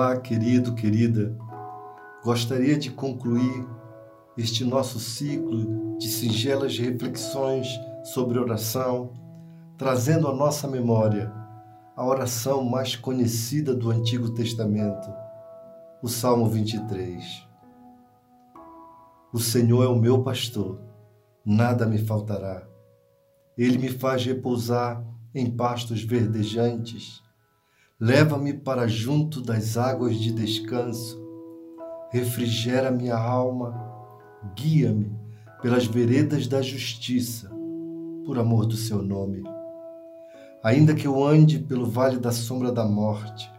Olá, querido, querida. Gostaria de concluir este nosso ciclo de singelas reflexões sobre oração, trazendo à nossa memória a oração mais conhecida do Antigo Testamento, o Salmo 23. O Senhor é o meu pastor, nada me faltará. Ele me faz repousar em pastos verdejantes. Leva-me para junto das águas de descanso. Refrigera minha alma. Guia-me pelas veredas da justiça, por amor do seu nome. Ainda que eu ande pelo vale da sombra da morte,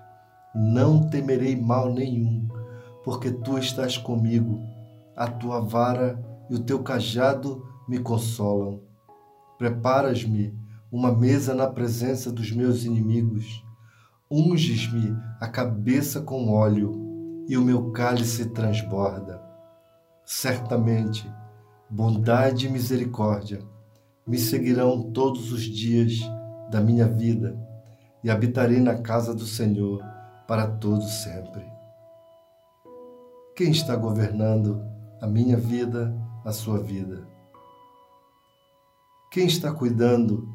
não temerei mal nenhum, porque tu estás comigo. A tua vara e o teu cajado me consolam. Preparas-me uma mesa na presença dos meus inimigos. Unges-me a cabeça com óleo e o meu cálice transborda. Certamente, bondade e misericórdia me seguirão todos os dias da minha vida e habitarei na casa do Senhor para todo sempre. Quem está governando a minha vida, a sua vida? Quem está cuidando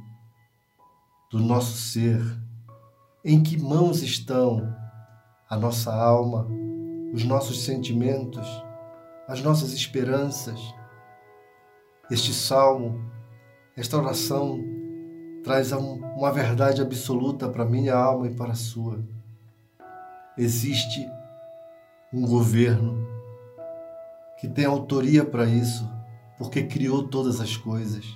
do nosso ser? Em que mãos estão a nossa alma, os nossos sentimentos, as nossas esperanças? Este salmo, esta oração traz uma verdade absoluta para minha alma e para a sua. Existe um governo que tem autoria para isso, porque criou todas as coisas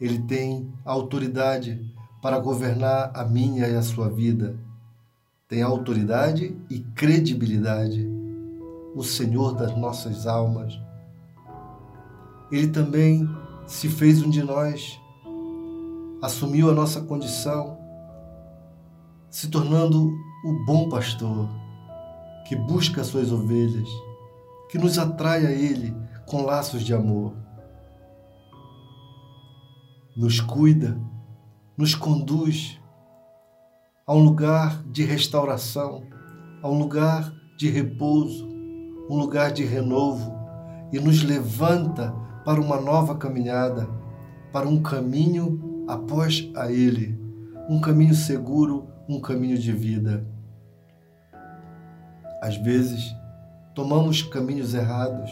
ele tem autoridade para governar a minha e a sua vida. Tem autoridade e credibilidade. O Senhor das nossas almas. Ele também se fez um de nós, assumiu a nossa condição, se tornando o bom pastor que busca as suas ovelhas, que nos atrai a Ele com laços de amor nos cuida, nos conduz a um lugar de restauração, a um lugar de repouso, um lugar de renovo e nos levanta para uma nova caminhada, para um caminho após a Ele, um caminho seguro, um caminho de vida. Às vezes, tomamos caminhos errados,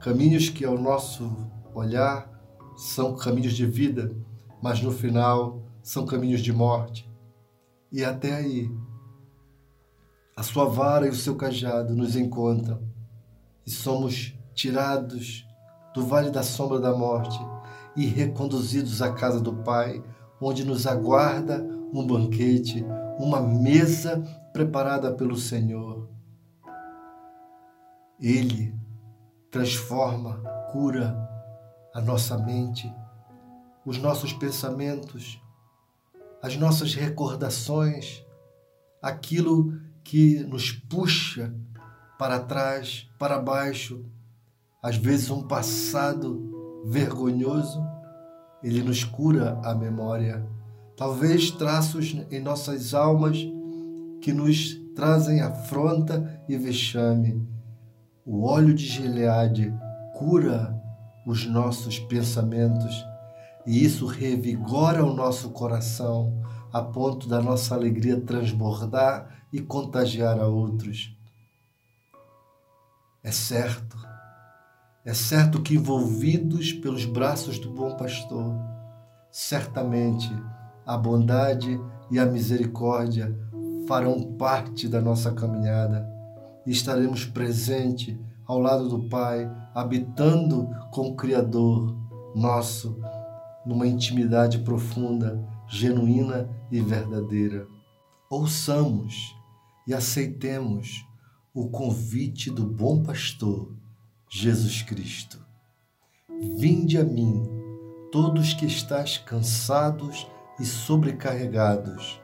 caminhos que, ao nosso olhar, são caminhos de vida, mas no final são caminhos de morte. E até aí, a sua vara e o seu cajado nos encontram e somos tirados do vale da sombra da morte e reconduzidos à casa do Pai, onde nos aguarda um banquete, uma mesa preparada pelo Senhor. Ele transforma, cura, a nossa mente, os nossos pensamentos, as nossas recordações, aquilo que nos puxa para trás, para baixo, às vezes um passado vergonhoso, ele nos cura a memória. Talvez traços em nossas almas que nos trazem afronta e vexame. O óleo de Gileade cura os nossos pensamentos e isso revigora o nosso coração a ponto da nossa alegria transbordar e contagiar a outros. É certo, é certo que envolvidos pelos braços do bom pastor, certamente a bondade e a misericórdia farão parte da nossa caminhada e estaremos presentes ao lado do Pai, habitando com o Criador nosso, numa intimidade profunda, genuína e verdadeira. Ouçamos e aceitemos o convite do bom pastor, Jesus Cristo. Vinde a mim, todos que estáis cansados e sobrecarregados,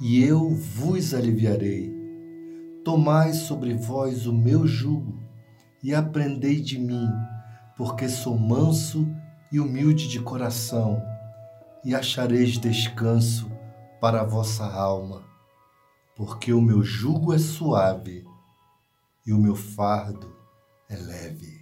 e eu vos aliviarei. Tomai sobre vós o meu jugo e aprendei de mim, porque sou manso e humilde de coração, e achareis descanso para a vossa alma, porque o meu jugo é suave e o meu fardo é leve.